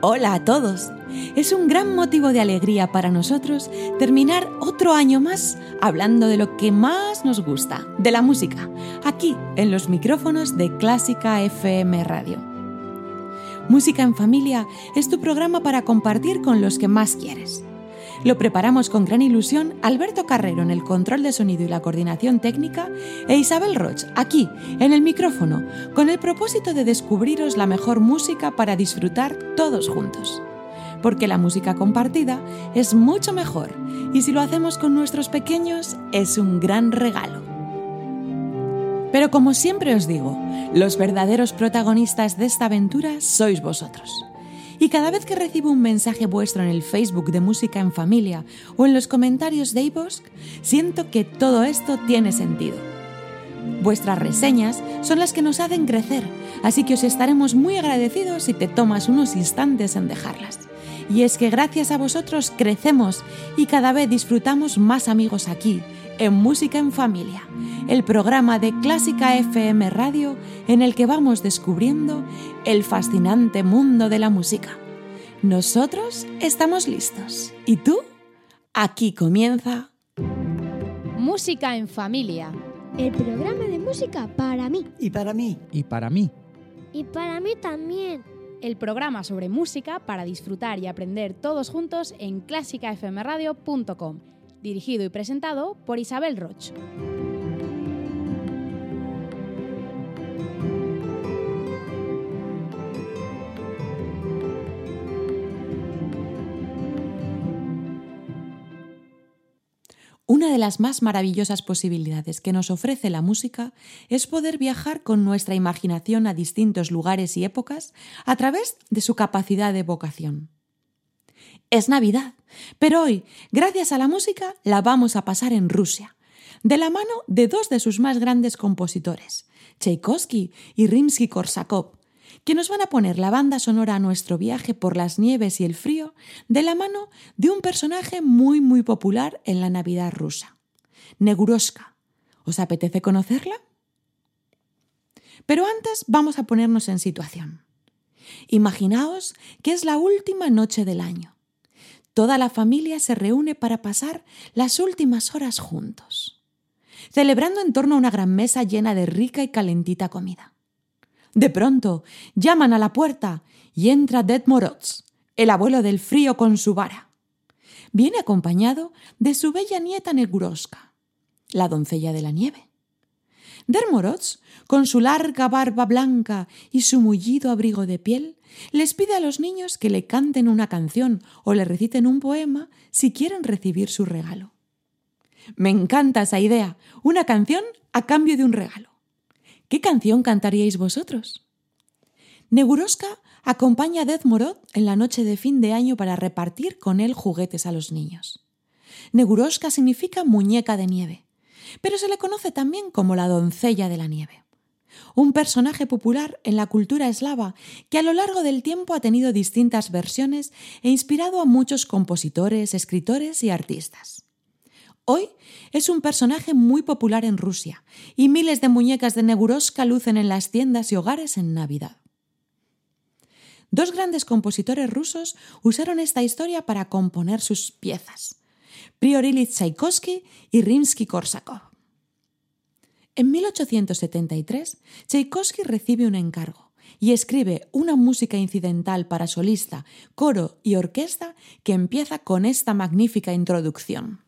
Hola a todos. Es un gran motivo de alegría para nosotros terminar otro año más hablando de lo que más nos gusta, de la música, aquí en los micrófonos de Clásica FM Radio. Música en familia es tu programa para compartir con los que más quieres. Lo preparamos con gran ilusión Alberto Carrero en el control de sonido y la coordinación técnica e Isabel Roch aquí, en el micrófono, con el propósito de descubriros la mejor música para disfrutar todos juntos. Porque la música compartida es mucho mejor y si lo hacemos con nuestros pequeños es un gran regalo. Pero como siempre os digo, los verdaderos protagonistas de esta aventura sois vosotros. Y cada vez que recibo un mensaje vuestro en el Facebook de Música en Familia o en los comentarios de iVoox, siento que todo esto tiene sentido. Vuestras reseñas son las que nos hacen crecer, así que os estaremos muy agradecidos si te tomas unos instantes en dejarlas. Y es que gracias a vosotros crecemos y cada vez disfrutamos más amigos aquí, en Música en Familia, el programa de Clásica FM Radio en el que vamos descubriendo el fascinante mundo de la música. Nosotros estamos listos. ¿Y tú? Aquí comienza Música en familia. El programa de música para mí. Y para mí. Y para mí. Y para mí también. El programa sobre música para disfrutar y aprender todos juntos en clásicafmradio.com dirigido y presentado por Isabel Roch. Una de las más maravillosas posibilidades que nos ofrece la música es poder viajar con nuestra imaginación a distintos lugares y épocas a través de su capacidad de evocación. Es Navidad, pero hoy, gracias a la música, la vamos a pasar en Rusia, de la mano de dos de sus más grandes compositores, Tchaikovsky y Rimsky-Korsakov, que nos van a poner la banda sonora a nuestro viaje por las nieves y el frío de la mano de un personaje muy muy popular en la Navidad rusa, Neguroska. ¿Os apetece conocerla? Pero antes vamos a ponernos en situación. Imaginaos que es la última noche del año. Toda la familia se reúne para pasar las últimas horas juntos, celebrando en torno a una gran mesa llena de rica y calentita comida. De pronto llaman a la puerta y entra Moroz, el abuelo del frío con su vara. Viene acompañado de su bella nieta Neguroska, la doncella de la nieve. Der Moroz, con su larga barba blanca y su mullido abrigo de piel, les pide a los niños que le canten una canción o le reciten un poema si quieren recibir su regalo. Me encanta esa idea, una canción a cambio de un regalo. ¿Qué canción cantaríais vosotros? Neguroska acompaña a Dezmorod en la noche de fin de año para repartir con él juguetes a los niños. Neguroska significa muñeca de nieve, pero se le conoce también como la doncella de la nieve. Un personaje popular en la cultura eslava que a lo largo del tiempo ha tenido distintas versiones e inspirado a muchos compositores, escritores y artistas. Hoy es un personaje muy popular en Rusia y miles de muñecas de Neguroska lucen en las tiendas y hogares en Navidad. Dos grandes compositores rusos usaron esta historia para componer sus piezas, Prior Ilyich Tchaikovsky y Rimsky-Korsakov. En 1873, Tchaikovsky recibe un encargo y escribe una música incidental para solista, coro y orquesta que empieza con esta magnífica introducción.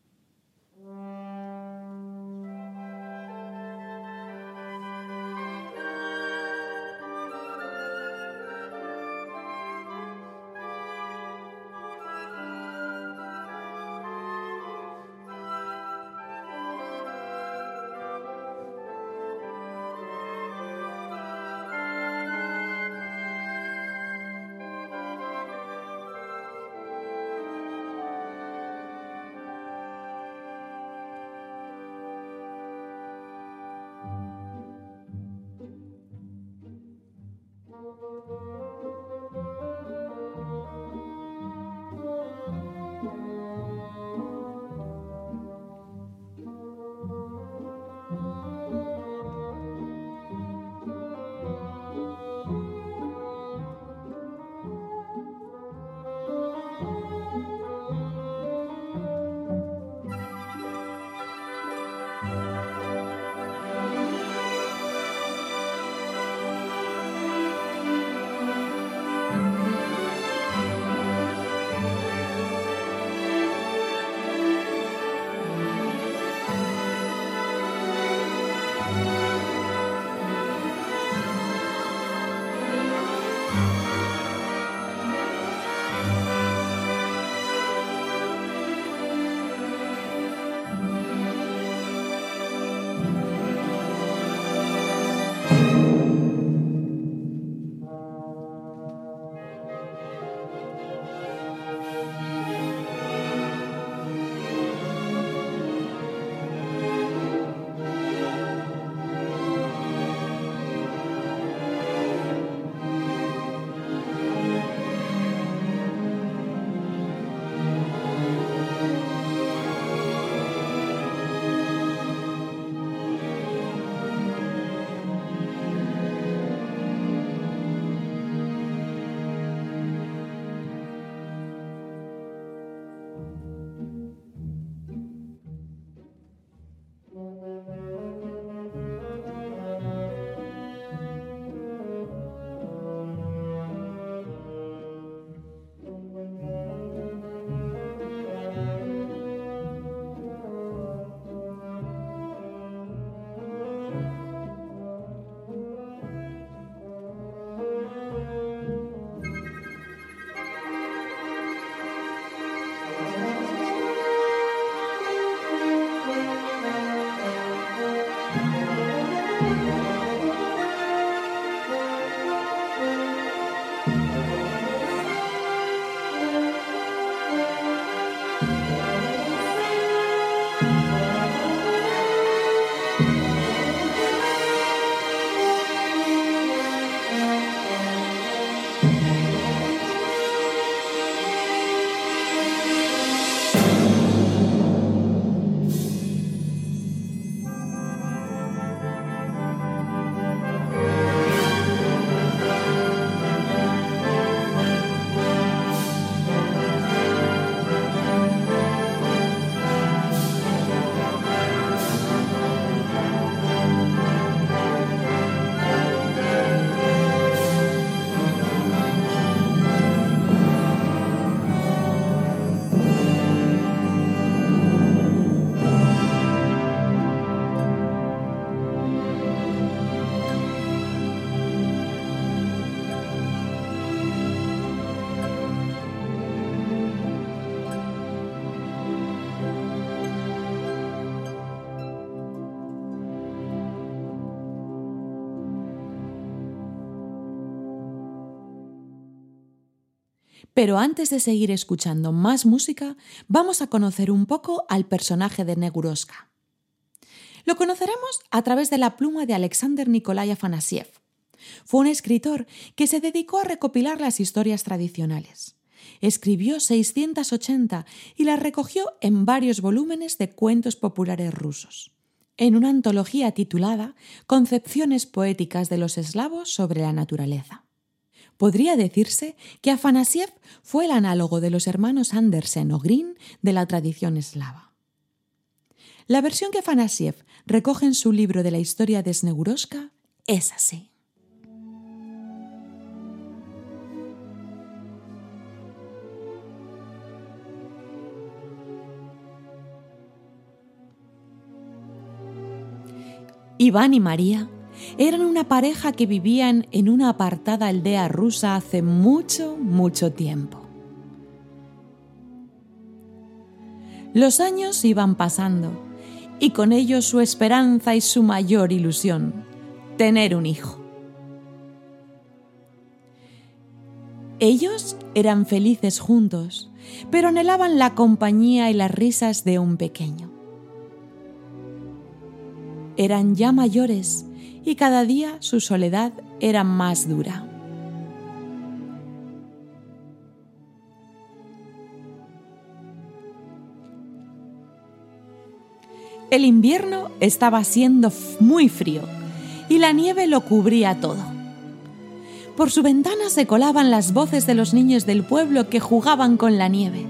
Pero antes de seguir escuchando más música, vamos a conocer un poco al personaje de Neguroska. Lo conoceremos a través de la pluma de Alexander Nikolai Afanasiev. Fue un escritor que se dedicó a recopilar las historias tradicionales. Escribió 680 y las recogió en varios volúmenes de cuentos populares rusos, en una antología titulada Concepciones poéticas de los eslavos sobre la naturaleza. Podría decirse que Afanasiev fue el análogo de los hermanos Andersen o Green de la tradición eslava. La versión que Afanasiev recoge en su libro de la historia de Sneguroska es así. Iván y María eran una pareja que vivían en una apartada aldea rusa hace mucho, mucho tiempo. Los años iban pasando y con ellos su esperanza y su mayor ilusión, tener un hijo. Ellos eran felices juntos, pero anhelaban la compañía y las risas de un pequeño. Eran ya mayores y cada día su soledad era más dura. El invierno estaba siendo muy frío y la nieve lo cubría todo. Por su ventana se colaban las voces de los niños del pueblo que jugaban con la nieve.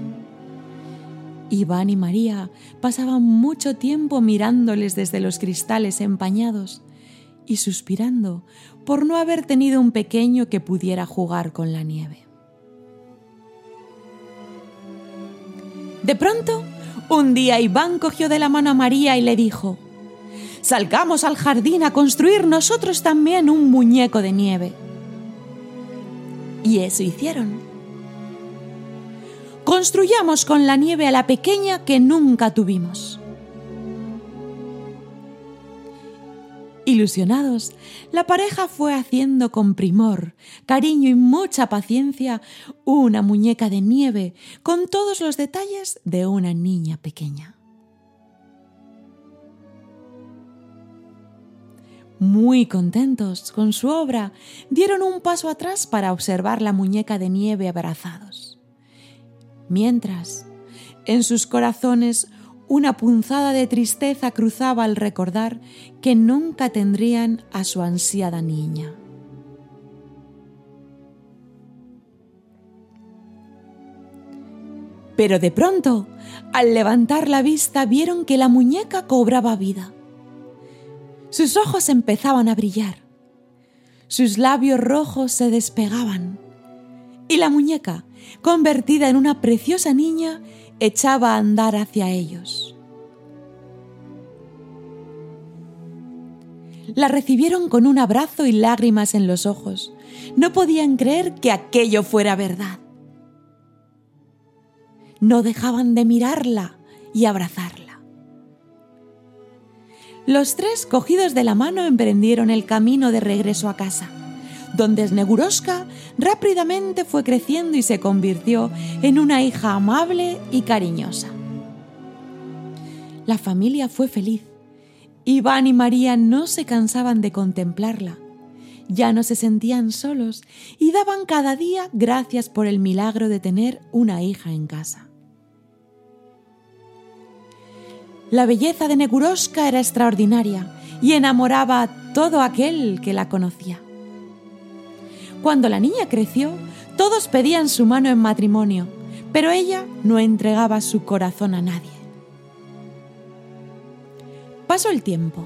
Iván y María pasaban mucho tiempo mirándoles desde los cristales empañados y suspirando por no haber tenido un pequeño que pudiera jugar con la nieve. De pronto, un día Iván cogió de la mano a María y le dijo, Salgamos al jardín a construir nosotros también un muñeco de nieve. Y eso hicieron. Construyamos con la nieve a la pequeña que nunca tuvimos. Ilusionados, la pareja fue haciendo con primor, cariño y mucha paciencia una muñeca de nieve con todos los detalles de una niña pequeña. Muy contentos con su obra, dieron un paso atrás para observar la muñeca de nieve abrazados. Mientras, en sus corazones una punzada de tristeza cruzaba al recordar que nunca tendrían a su ansiada niña. Pero de pronto, al levantar la vista, vieron que la muñeca cobraba vida. Sus ojos empezaban a brillar, sus labios rojos se despegaban y la muñeca, convertida en una preciosa niña, echaba a andar hacia ellos. La recibieron con un abrazo y lágrimas en los ojos. No podían creer que aquello fuera verdad. No dejaban de mirarla y abrazarla. Los tres, cogidos de la mano, emprendieron el camino de regreso a casa donde Sneguroska rápidamente fue creciendo y se convirtió en una hija amable y cariñosa. La familia fue feliz. Iván y María no se cansaban de contemplarla. Ya no se sentían solos y daban cada día gracias por el milagro de tener una hija en casa. La belleza de Neguroska era extraordinaria y enamoraba a todo aquel que la conocía. Cuando la niña creció, todos pedían su mano en matrimonio, pero ella no entregaba su corazón a nadie. Pasó el tiempo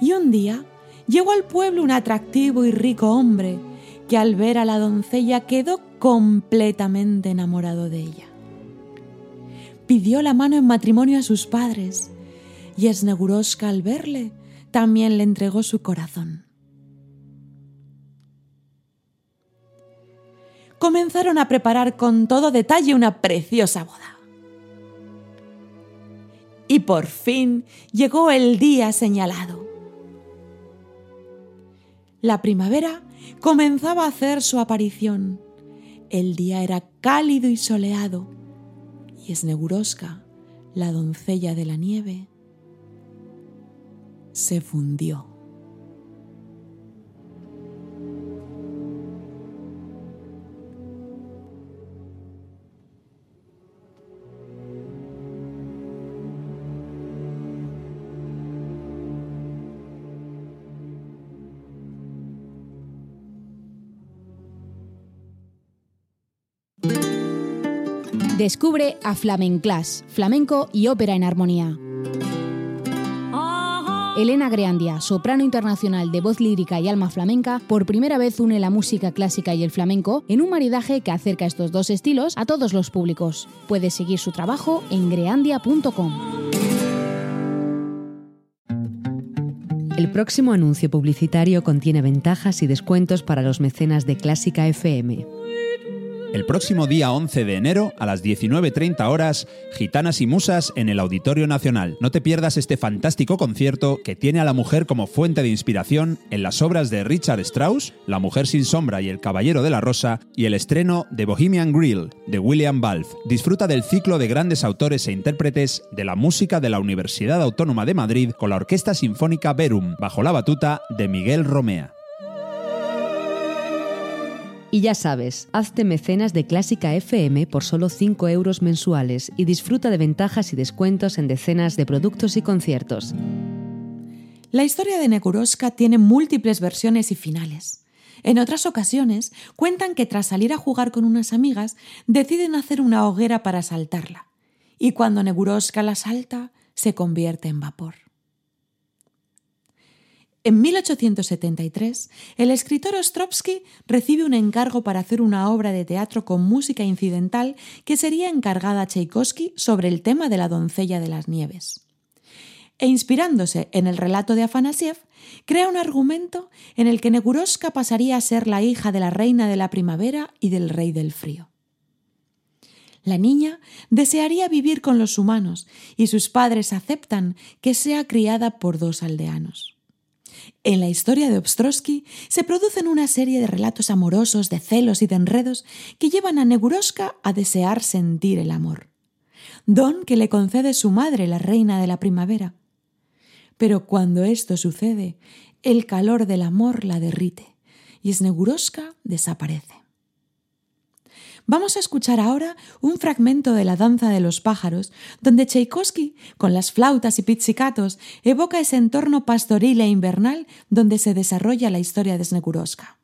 y un día llegó al pueblo un atractivo y rico hombre que al ver a la doncella quedó completamente enamorado de ella. Pidió la mano en matrimonio a sus padres y Esneguroska al verle también le entregó su corazón. Comenzaron a preparar con todo detalle una preciosa boda. Y por fin llegó el día señalado. La primavera comenzaba a hacer su aparición. El día era cálido y soleado, y Esneguroska, la doncella de la nieve, se fundió. Descubre a Flamenclas, flamenco y ópera en armonía. Elena Greandia, soprano internacional de voz lírica y alma flamenca, por primera vez une la música clásica y el flamenco en un maridaje que acerca estos dos estilos a todos los públicos. Puedes seguir su trabajo en greandia.com. El próximo anuncio publicitario contiene ventajas y descuentos para los mecenas de Clásica FM. El próximo día 11 de enero a las 19.30 horas, Gitanas y Musas en el Auditorio Nacional. No te pierdas este fantástico concierto que tiene a la mujer como fuente de inspiración en las obras de Richard Strauss, La Mujer sin Sombra y El Caballero de la Rosa y el estreno de Bohemian Grill de William Balfe. Disfruta del ciclo de grandes autores e intérpretes de la música de la Universidad Autónoma de Madrid con la Orquesta Sinfónica Verum, bajo la batuta de Miguel Romea. Y ya sabes, hazte mecenas de Clásica FM por solo 5 euros mensuales y disfruta de ventajas y descuentos en decenas de productos y conciertos. La historia de Neguroska tiene múltiples versiones y finales. En otras ocasiones cuentan que tras salir a jugar con unas amigas deciden hacer una hoguera para saltarla, y cuando Neguroska la salta se convierte en vapor. En 1873, el escritor Ostrovsky recibe un encargo para hacer una obra de teatro con música incidental que sería encargada a Tchaikovsky sobre el tema de la doncella de las nieves. E inspirándose en el relato de Afanasiev, crea un argumento en el que Neguroska pasaría a ser la hija de la reina de la primavera y del rey del frío. La niña desearía vivir con los humanos y sus padres aceptan que sea criada por dos aldeanos. En la historia de Obstrosky se producen una serie de relatos amorosos, de celos y de enredos que llevan a Neguroska a desear sentir el amor. Don que le concede su madre, la reina de la primavera. Pero cuando esto sucede, el calor del amor la derrite y Sneguroska desaparece. Vamos a escuchar ahora un fragmento de La danza de los pájaros, donde Tchaikovsky, con las flautas y pizzicatos, evoca ese entorno pastoril e invernal donde se desarrolla la historia de Sneguroska.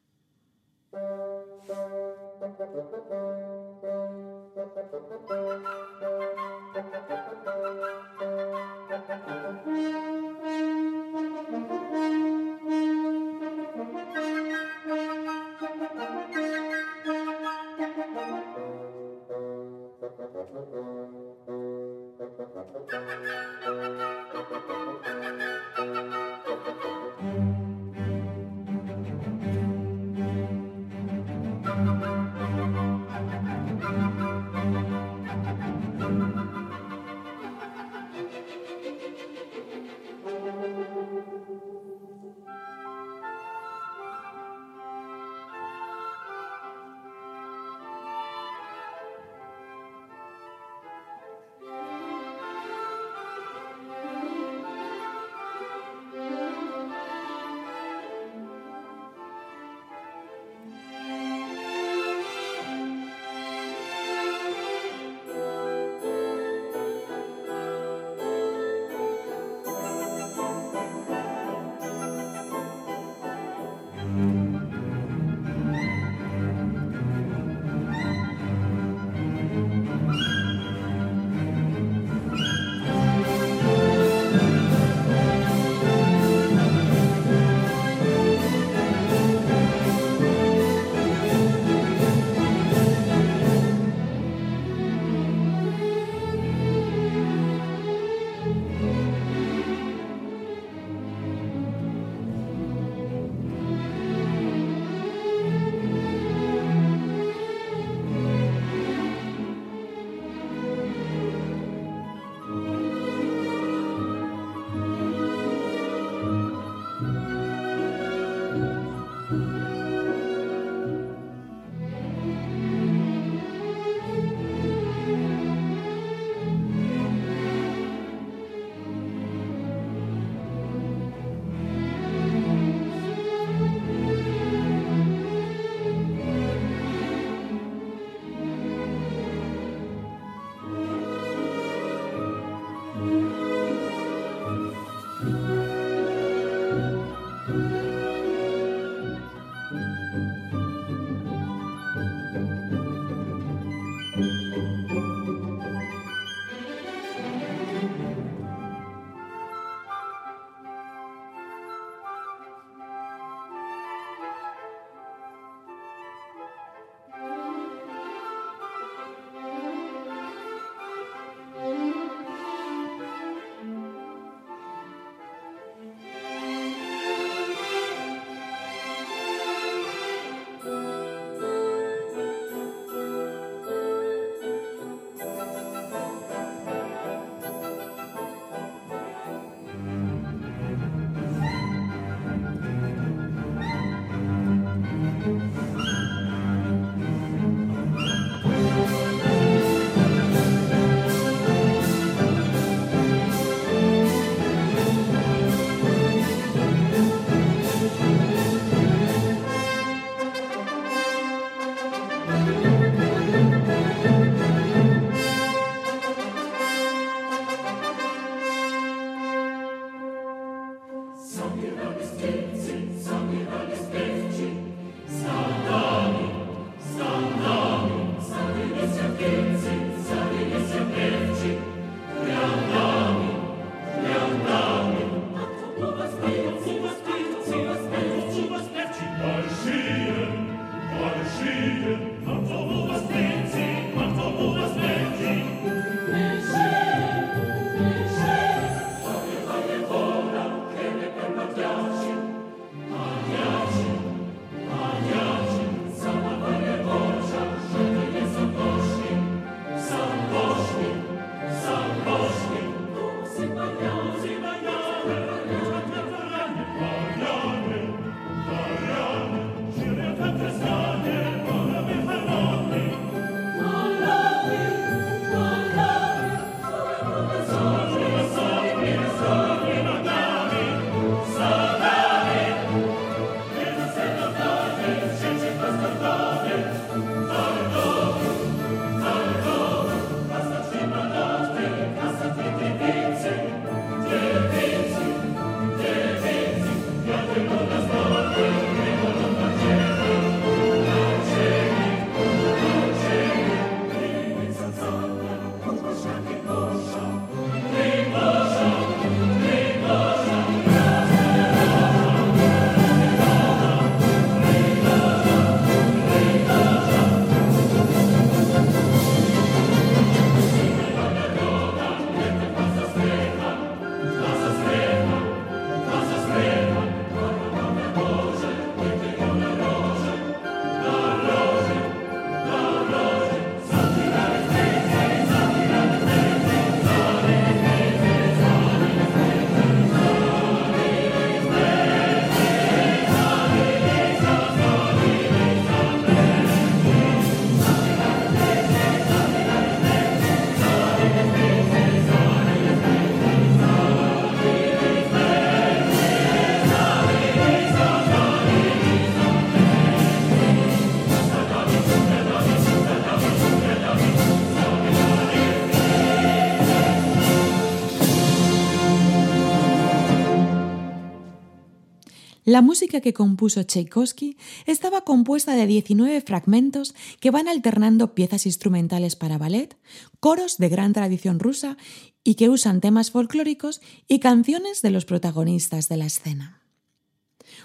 La música que compuso Tchaikovsky estaba compuesta de 19 fragmentos que van alternando piezas instrumentales para ballet, coros de gran tradición rusa y que usan temas folclóricos y canciones de los protagonistas de la escena.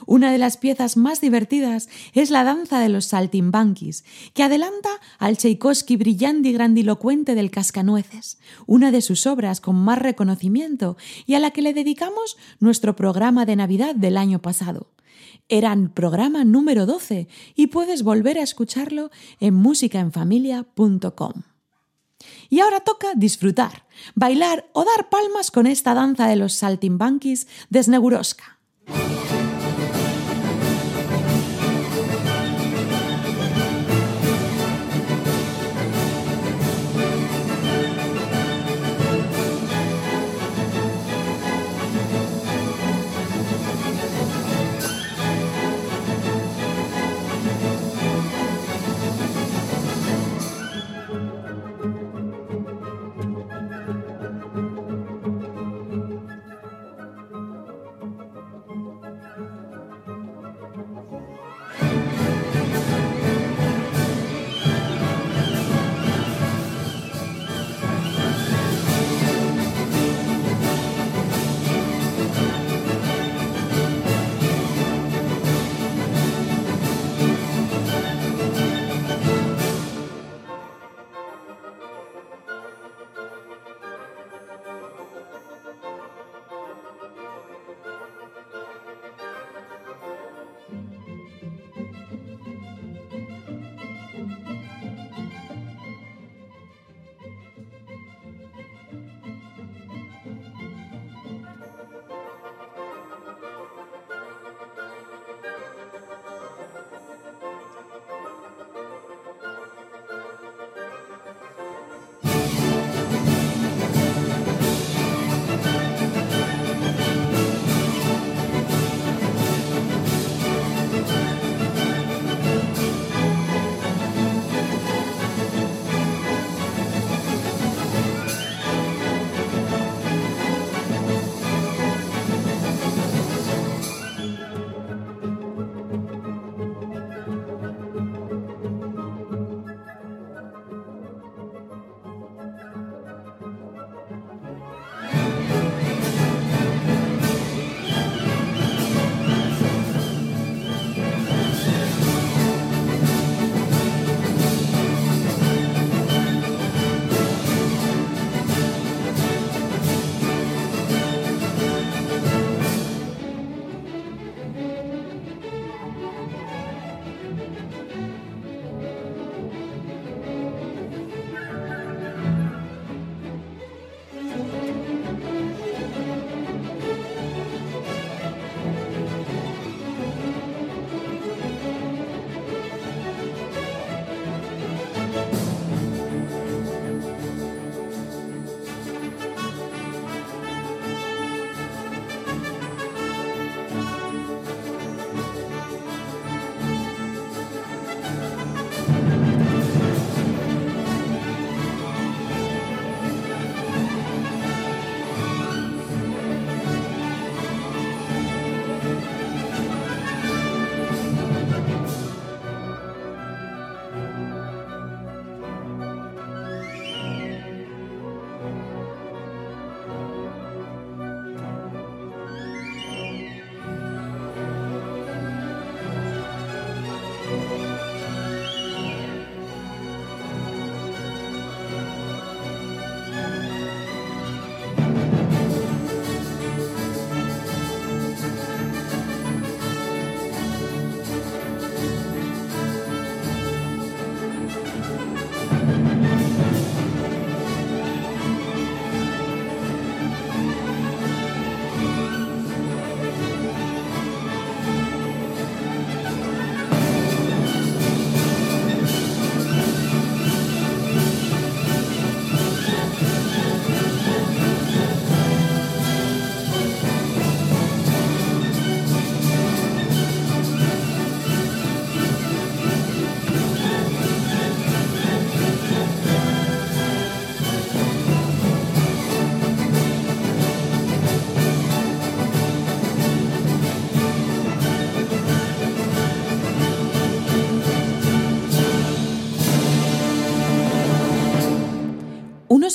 Una de las piezas más divertidas es la danza de los saltimbanquis, que adelanta al Tchaikovsky brillante y grandilocuente del Cascanueces, una de sus obras con más reconocimiento y a la que le dedicamos nuestro programa de Navidad del año pasado. Era el programa número 12 y puedes volver a escucharlo en musicaenfamilia.com. Y ahora toca disfrutar, bailar o dar palmas con esta danza de los saltimbanquis de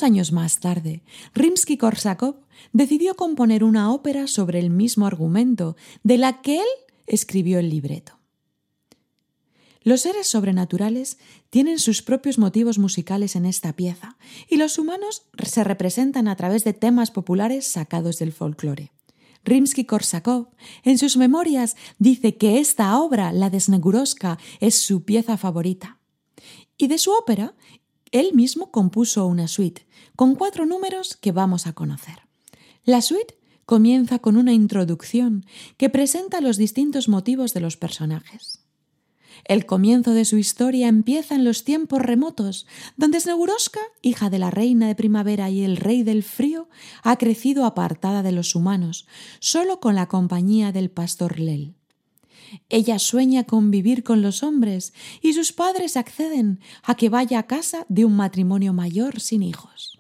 Años más tarde, Rimsky-Korsakov decidió componer una ópera sobre el mismo argumento de la que él escribió el libreto. Los seres sobrenaturales tienen sus propios motivos musicales en esta pieza y los humanos se representan a través de temas populares sacados del folclore. Rimsky-Korsakov, en sus memorias, dice que esta obra, la de Sneguroska, es su pieza favorita. Y de su ópera, él mismo compuso una suite, con cuatro números que vamos a conocer. La suite comienza con una introducción que presenta los distintos motivos de los personajes. El comienzo de su historia empieza en los tiempos remotos, donde Sneguroska, hija de la reina de primavera y el rey del frío, ha crecido apartada de los humanos, solo con la compañía del pastor Lel. Ella sueña con vivir con los hombres y sus padres acceden a que vaya a casa de un matrimonio mayor sin hijos.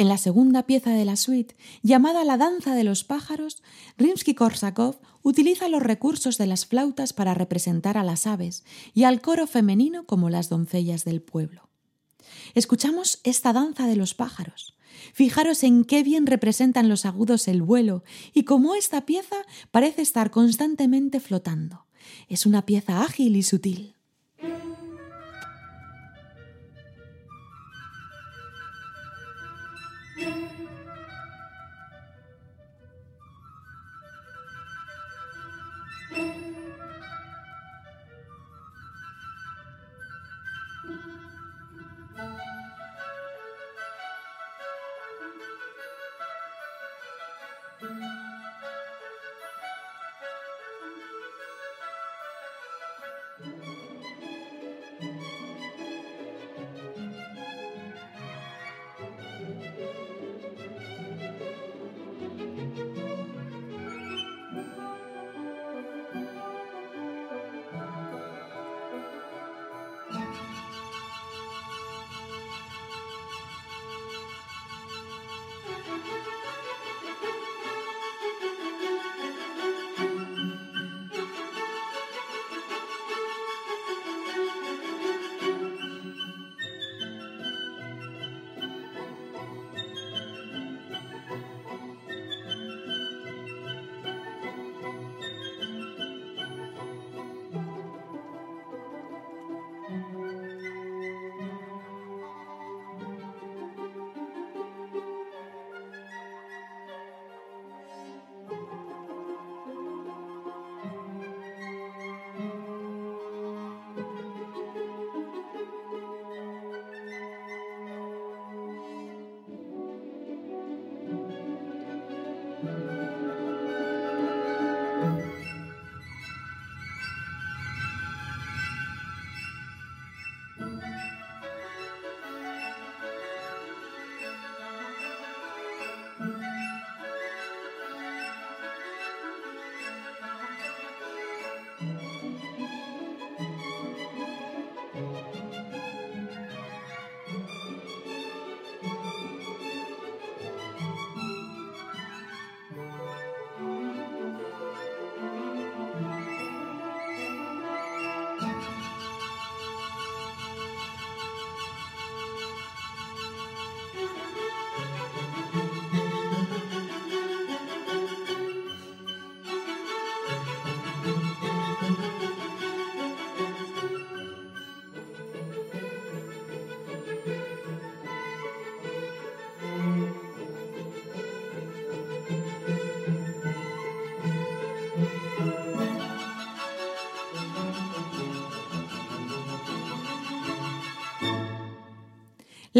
En la segunda pieza de la suite, llamada La danza de los pájaros, Rimsky-Korsakov utiliza los recursos de las flautas para representar a las aves y al coro femenino como las doncellas del pueblo. Escuchamos esta danza de los pájaros. Fijaros en qué bien representan los agudos el vuelo y cómo esta pieza parece estar constantemente flotando. Es una pieza ágil y sutil.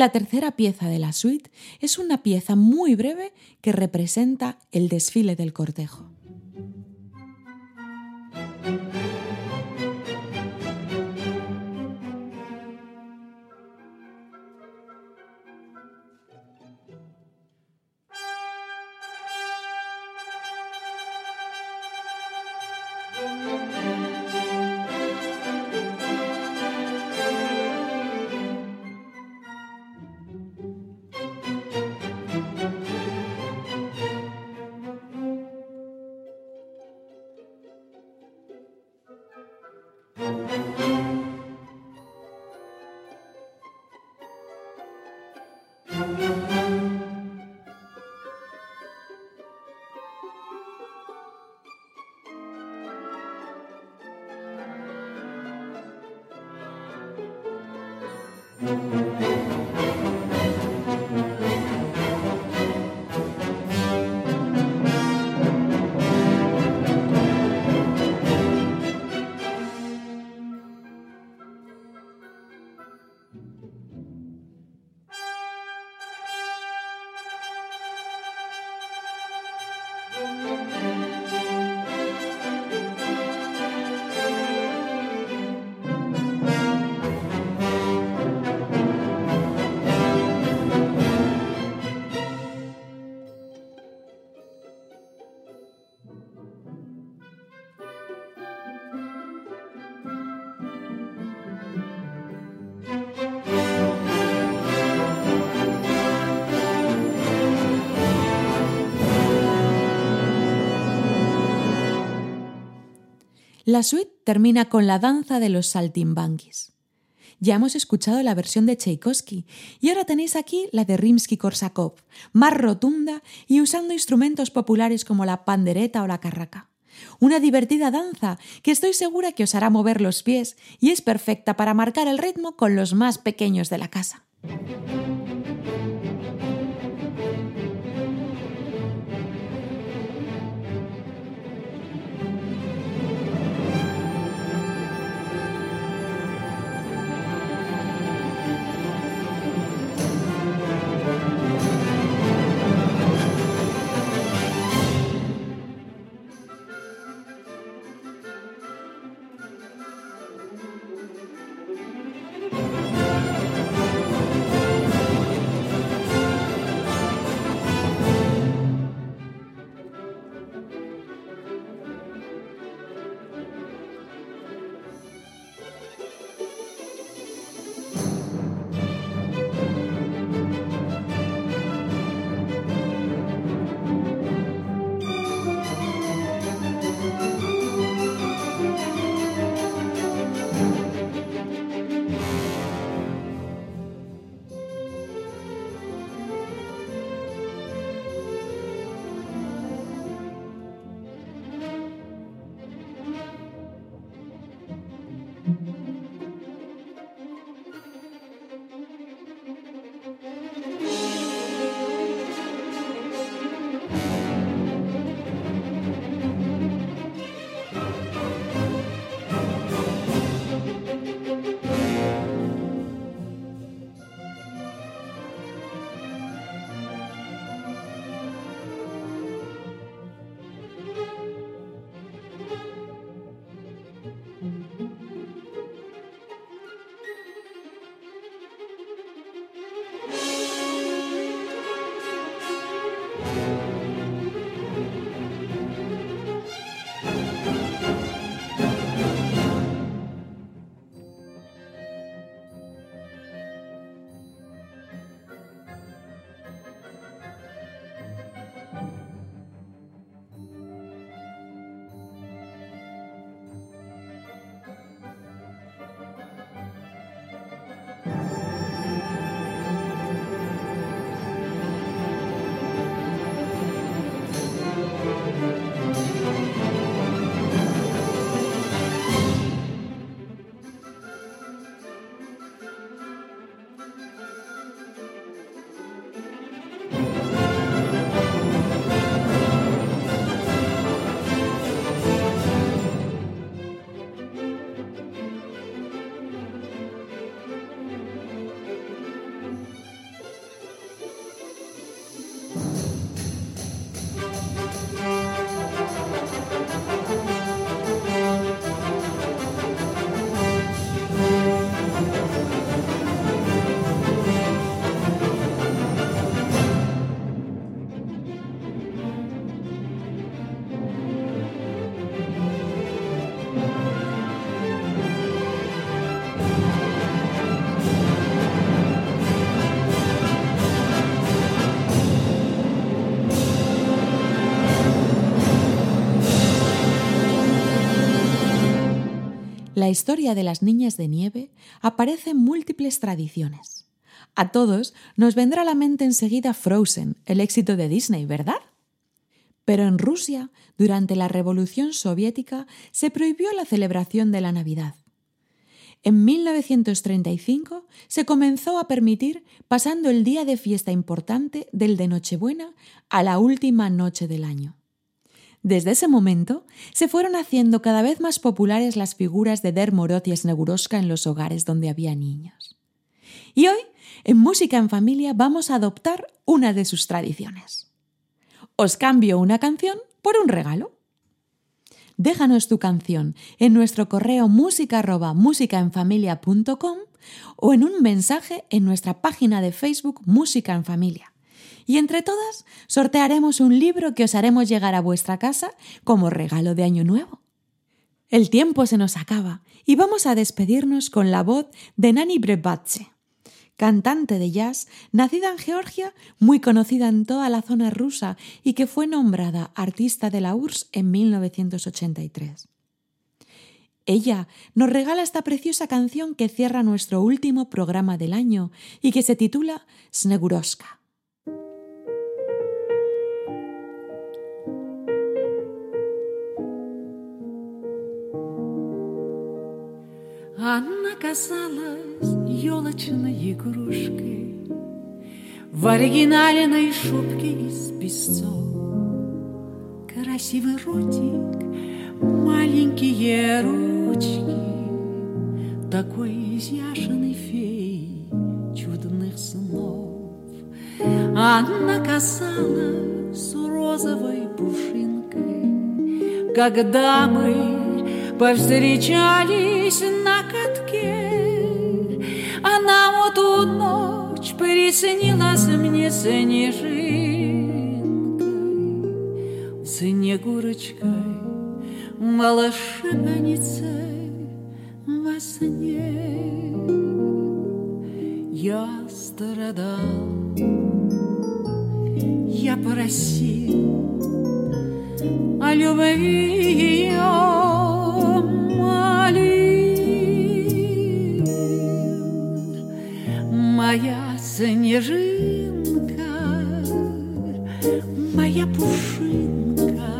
La tercera pieza de la suite es una pieza muy breve que representa el desfile del cortejo. La suite termina con la danza de los saltimbanquis. Ya hemos escuchado la versión de Tchaikovsky y ahora tenéis aquí la de Rimsky-Korsakov, más rotunda y usando instrumentos populares como la pandereta o la carraca. Una divertida danza que estoy segura que os hará mover los pies y es perfecta para marcar el ritmo con los más pequeños de la casa. La historia de las niñas de nieve aparecen múltiples tradiciones. A todos nos vendrá a la mente enseguida Frozen, el éxito de Disney, ¿verdad? Pero en Rusia, durante la Revolución Soviética, se prohibió la celebración de la Navidad. En 1935 se comenzó a permitir pasando el día de fiesta importante del de Nochebuena a la última noche del año. Desde ese momento se fueron haciendo cada vez más populares las figuras de Der Morot y Sneguroska en los hogares donde había niños. Y hoy, en Música en Familia, vamos a adoptar una de sus tradiciones. Os cambio una canción por un regalo. Déjanos tu canción en nuestro correo música o en un mensaje en nuestra página de Facebook Música en Familia. Y entre todas sortearemos un libro que os haremos llegar a vuestra casa como regalo de Año Nuevo. El tiempo se nos acaba y vamos a despedirnos con la voz de Nani Brebatse cantante de jazz, nacida en Georgia, muy conocida en toda la zona rusa y que fue nombrada artista de la URSS en 1983. Ella nos regala esta preciosa canción que cierra nuestro último programa del año y que se titula Sneguroska. Она казалась елочной игрушкой В оригинальной шубке из песцов. Красивый ротик, маленькие ручки Такой изящной феей чудных снов. Она казалась розовой пушинкой. Когда мы повстречались на приснилась мне снежинкой, снегурочкой, волшебницей во сне. Я страдал, я просил о любви снежинка, моя пушинка,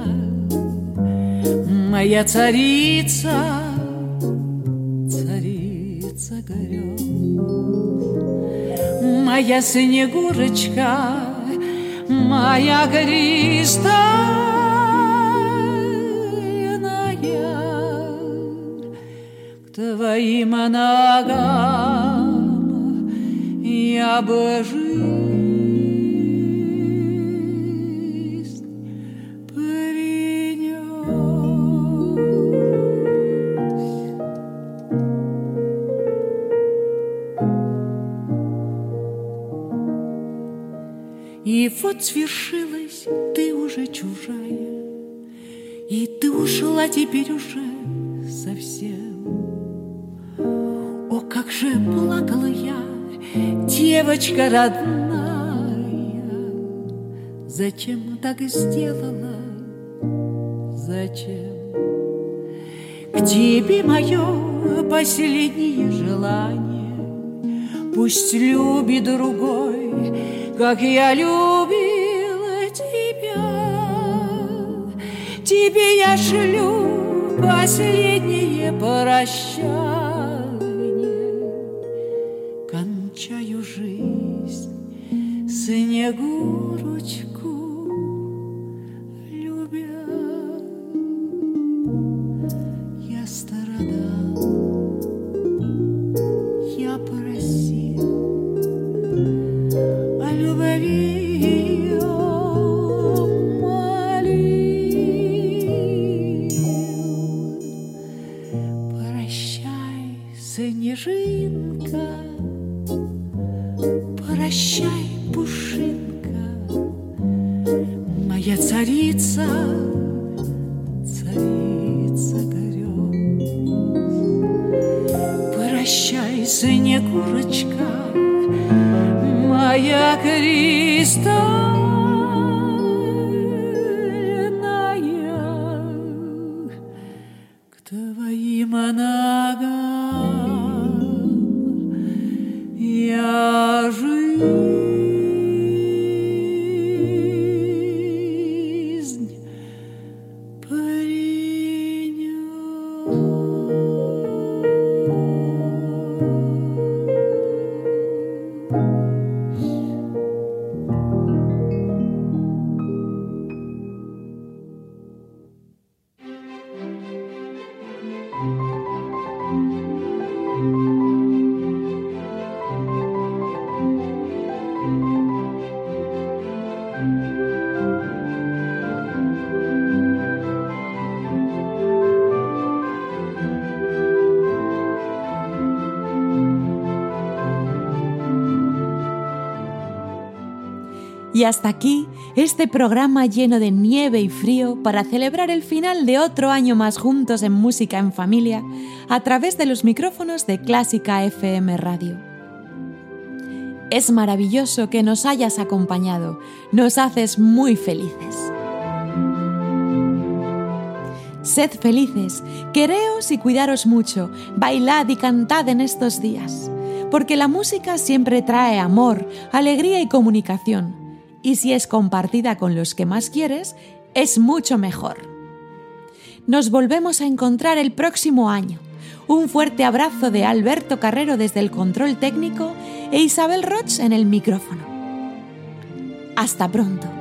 моя царица, царица грез, моя снегурочка, моя кристальная, к твоим ногам жизнь принес. И вот свершилось, ты уже чужая, И ты ушла теперь уже девочка родная, зачем так сделала? Зачем? К тебе мое последнее желание, Пусть любит другой, как я любила тебя. Тебе я шлю последнее прощание. 故。嗯 Y hasta aquí este programa lleno de nieve y frío para celebrar el final de otro año más juntos en Música en Familia a través de los micrófonos de Clásica FM Radio. Es maravilloso que nos hayas acompañado, nos haces muy felices. Sed felices, quereos y cuidaros mucho, bailad y cantad en estos días, porque la música siempre trae amor, alegría y comunicación y si es compartida con los que más quieres, es mucho mejor. Nos volvemos a encontrar el próximo año. Un fuerte abrazo de Alberto Carrero desde el control técnico e Isabel Roch en el micrófono. Hasta pronto.